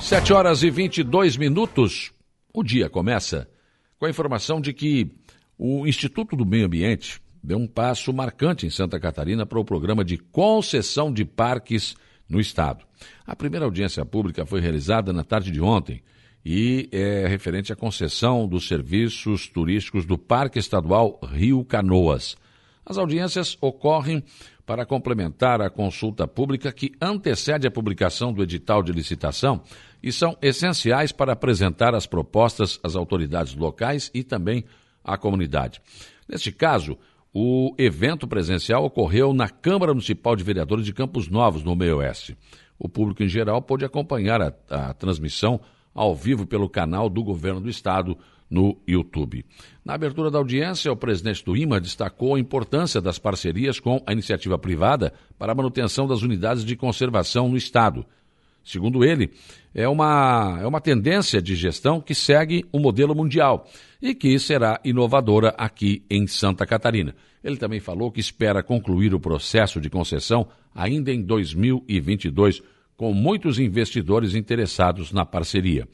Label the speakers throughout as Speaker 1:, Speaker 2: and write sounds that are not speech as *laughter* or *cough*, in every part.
Speaker 1: Sete horas e 22 minutos. O dia começa com a informação de que o Instituto do Meio Ambiente deu um passo marcante em Santa Catarina para o programa de concessão de parques no Estado. A primeira audiência pública foi realizada na tarde de ontem e é referente à concessão dos serviços turísticos do Parque Estadual Rio Canoas. As audiências ocorrem para complementar a consulta pública que antecede a publicação do edital de licitação e são essenciais para apresentar as propostas às autoridades locais e também à comunidade. Neste caso, o evento presencial ocorreu na Câmara Municipal de Vereadores de Campos Novos, no Meio Oeste. O público em geral pôde acompanhar a, a transmissão ao vivo pelo canal do Governo do Estado no YouTube. Na abertura da audiência, o presidente do IMA destacou a importância das parcerias com a iniciativa privada para a manutenção das unidades de conservação no Estado. Segundo ele, é uma, é uma tendência de gestão que segue o modelo mundial e que será inovadora aqui em Santa Catarina. Ele também falou que espera concluir o processo de concessão ainda em 2022, com muitos investidores interessados na parceria.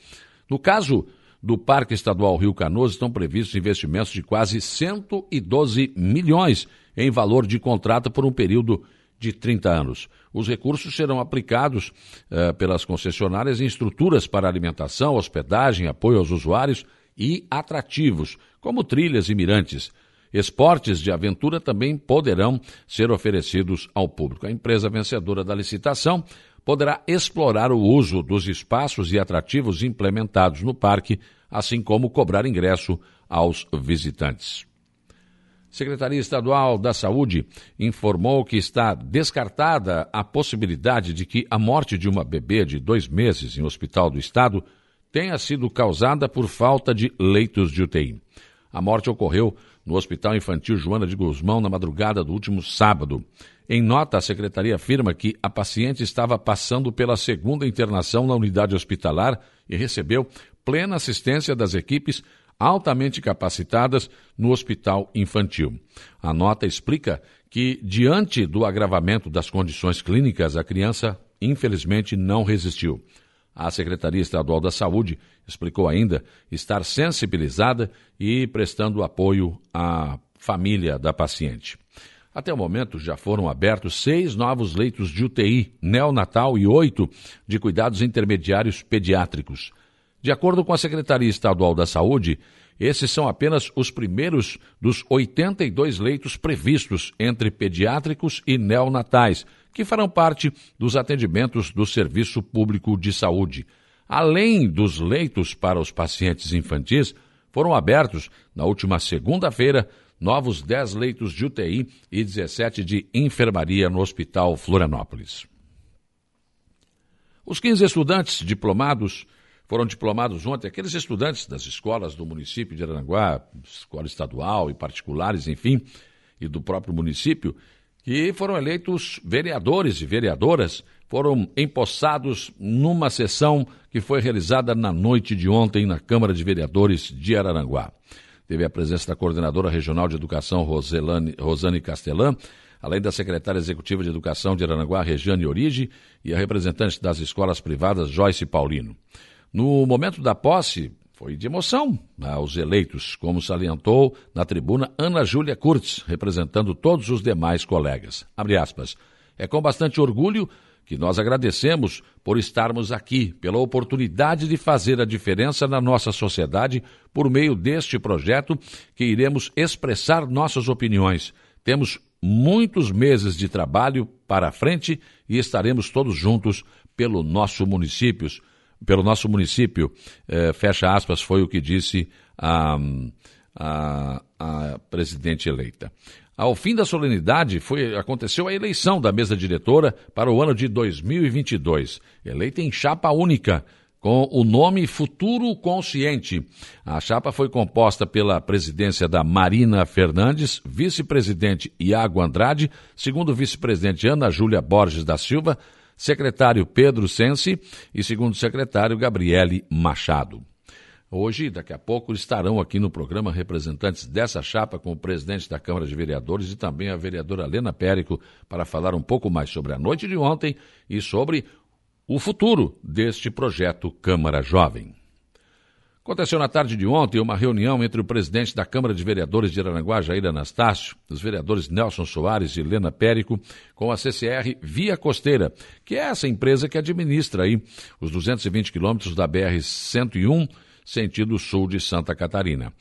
Speaker 1: No caso do Parque Estadual Rio Canoas, estão previstos investimentos de quase 112 milhões em valor de contrato por um período de 30 anos. Os recursos serão aplicados uh, pelas concessionárias em estruturas para alimentação, hospedagem, apoio aos usuários e atrativos, como trilhas e mirantes. Esportes de aventura também poderão ser oferecidos ao público. A empresa vencedora da licitação poderá explorar o uso dos espaços e atrativos implementados no parque, assim como cobrar ingresso aos visitantes. Secretaria Estadual da Saúde informou que está descartada a possibilidade de que a morte de uma bebê de dois meses em hospital do estado tenha sido causada por falta de leitos de UTI. A morte ocorreu no Hospital Infantil Joana de Guzmão na madrugada do último sábado. Em nota, a secretaria afirma que a paciente estava passando pela segunda internação na unidade hospitalar e recebeu plena assistência das equipes altamente capacitadas no hospital infantil. A nota explica que, diante do agravamento das condições clínicas, a criança, infelizmente, não resistiu. A Secretaria Estadual da Saúde explicou ainda estar sensibilizada e prestando apoio à família da paciente. Até o momento, já foram abertos seis novos leitos de UTI neonatal e oito de cuidados intermediários pediátricos. De acordo com a Secretaria Estadual da Saúde, esses são apenas os primeiros dos 82 leitos previstos entre pediátricos e neonatais, que farão parte dos atendimentos do Serviço Público de Saúde. Além dos leitos para os pacientes infantis, foram abertos, na última segunda-feira, novos 10 leitos de UTI e 17 de enfermaria no Hospital Florianópolis. Os 15 estudantes diplomados foram diplomados ontem aqueles estudantes das escolas do município de Aranguá, escola estadual e particulares, enfim, e do próprio município, que foram eleitos vereadores e vereadoras, foram empossados numa sessão que foi realizada na noite de ontem na Câmara de Vereadores de Araranguá. Teve a presença da coordenadora regional de educação Roselane, Rosane Castelã, além da secretária executiva de educação de Araranguá, Regiane Origi, e a representante das escolas privadas, Joyce Paulino. No momento da posse, foi de emoção aos eleitos, como salientou na tribuna Ana Júlia Kurtz, representando todos os demais colegas. É com bastante orgulho que nós agradecemos por estarmos aqui, pela oportunidade de fazer a diferença na nossa sociedade por meio deste projeto que iremos expressar nossas opiniões. Temos muitos meses de trabalho para frente e estaremos todos juntos pelo nosso município pelo nosso município, eh, fecha aspas, foi o que disse a, a, a presidente eleita. Ao fim da solenidade, foi, aconteceu a eleição da mesa diretora para o ano de 2022, eleita em chapa única, com o nome Futuro Consciente. A chapa foi composta pela presidência da Marina Fernandes, vice-presidente Iago Andrade, segundo vice-presidente Ana Júlia Borges da Silva, secretário Pedro Sensi e segundo secretário Gabriele Machado. Hoje, daqui a pouco, estarão aqui no programa representantes dessa chapa com o presidente da Câmara de Vereadores e também a vereadora Lena Périco para falar um pouco mais sobre a noite de ontem e sobre o futuro deste projeto Câmara Jovem. Aconteceu na tarde de ontem uma reunião entre o presidente da Câmara de Vereadores de Aranaguá, Jair Anastácio, os vereadores Nelson Soares e Helena Périco, com a CCR Via Costeira, que é essa empresa que administra aí os 220 quilômetros da BR-101, sentido sul de Santa Catarina.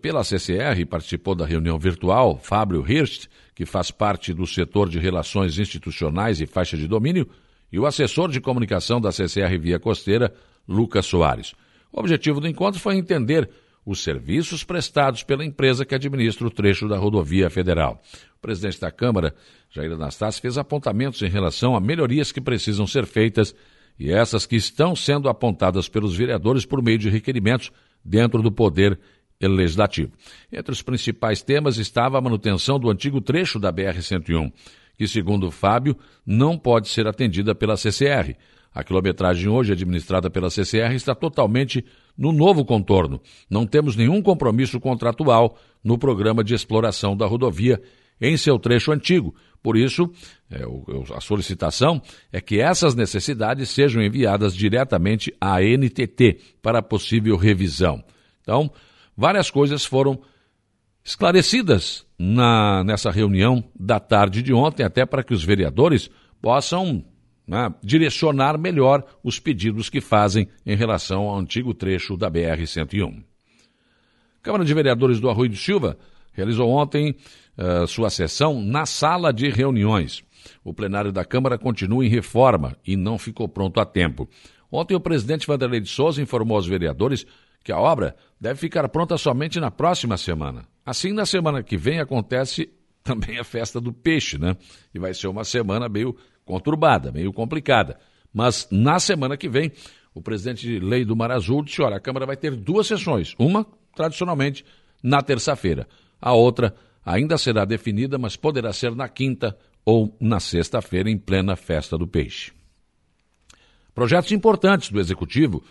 Speaker 1: Pela CCR participou da reunião virtual Fábio Hirst, que faz parte do setor de relações institucionais e faixa de domínio, e o assessor de comunicação da CCR Via Costeira, Lucas Soares. O objetivo do encontro foi entender os serviços prestados pela empresa que administra o trecho da rodovia federal. O presidente da Câmara, Jair Anastácio, fez apontamentos em relação a melhorias que precisam ser feitas e essas que estão sendo apontadas pelos vereadores por meio de requerimentos dentro do poder legislativo. Entre os principais temas estava a manutenção do antigo trecho da BR-101, que, segundo Fábio, não pode ser atendida pela CCR. A quilometragem hoje administrada pela CCR está totalmente no novo contorno. Não temos nenhum compromisso contratual no programa de exploração da rodovia em seu trecho antigo. Por isso, é, a solicitação é que essas necessidades sejam enviadas diretamente à NTT para possível revisão. Então, várias coisas foram esclarecidas na, nessa reunião da tarde de ontem, até para que os vereadores possam né, direcionar melhor os pedidos que fazem em relação ao antigo trecho da BR-101. Câmara de Vereadores do Arroio do Silva realizou ontem uh, sua sessão na sala de reuniões. O plenário da Câmara continua em reforma e não ficou pronto a tempo. Ontem, o presidente Vanderlei de Souza informou aos vereadores que a obra deve ficar pronta somente na próxima semana. Assim, na semana que vem acontece *laughs* também a festa do peixe, né? E vai ser uma semana meio conturbada, meio complicada. Mas na semana que vem, o presidente de lei do Mar Azul disse: olha, a Câmara vai ter duas sessões. Uma, tradicionalmente, na terça-feira. A outra ainda será definida, mas poderá ser na quinta ou na sexta-feira, em plena festa do peixe. Projetos importantes do Executivo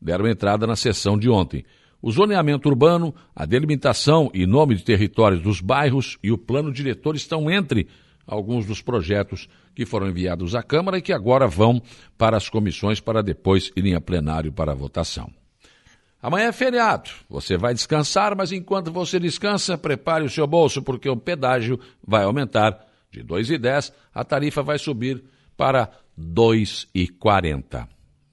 Speaker 1: deram entrada na sessão de ontem. O zoneamento urbano, a delimitação e nome de territórios dos bairros e o plano diretor estão entre alguns dos projetos que foram enviados à Câmara e que agora vão para as comissões para depois irem a plenário para a votação. Amanhã é feriado. Você vai descansar, mas enquanto você descansa, prepare o seu bolso, porque o pedágio vai aumentar de R$ 2,10, a tarifa vai subir para R$ 2,40.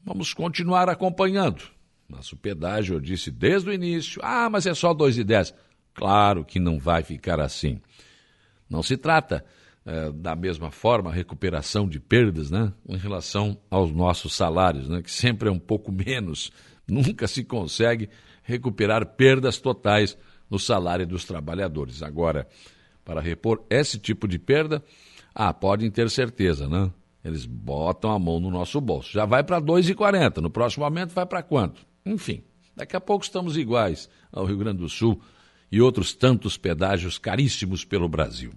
Speaker 1: Vamos continuar acompanhando. Nosso pedágio, eu disse desde o início, ah, mas é só R$ 2,10. Claro que não vai ficar assim. Não se trata é, da mesma forma, a recuperação de perdas né, em relação aos nossos salários, né, que sempre é um pouco menos. Nunca se consegue recuperar perdas totais no salário dos trabalhadores. Agora, para repor esse tipo de perda, ah, podem ter certeza, né? Eles botam a mão no nosso bolso. Já vai para 2,40. No próximo momento vai para quanto? Enfim, daqui a pouco estamos iguais ao Rio Grande do Sul e outros tantos pedágios caríssimos pelo Brasil.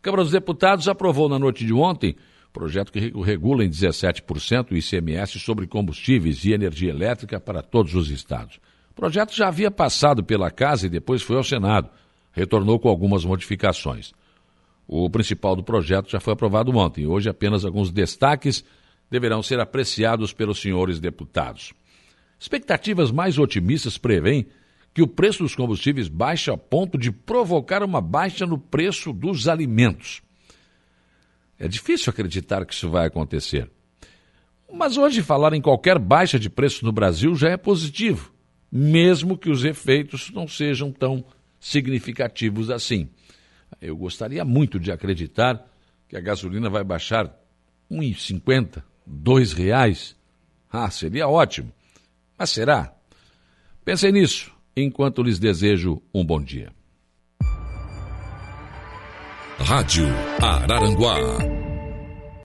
Speaker 1: Câmara dos Deputados aprovou na noite de ontem projeto que regula em 17% o ICMS sobre combustíveis e energia elétrica para todos os estados. O projeto já havia passado pela Casa e depois foi ao Senado. Retornou com algumas modificações. O principal do projeto já foi aprovado ontem. Hoje apenas alguns destaques deverão ser apreciados pelos senhores deputados. Expectativas mais otimistas prevêem que o preço dos combustíveis baixe a ponto de provocar uma baixa no preço dos alimentos. É difícil acreditar que isso vai acontecer. Mas hoje falar em qualquer baixa de preço no Brasil já é positivo, mesmo que os efeitos não sejam tão significativos assim. Eu gostaria muito de acreditar que a gasolina vai baixar R$ 1,50, R$ reais. Ah, seria ótimo. Mas será? Pensem nisso enquanto lhes desejo um bom dia.
Speaker 2: Rádio Araranguá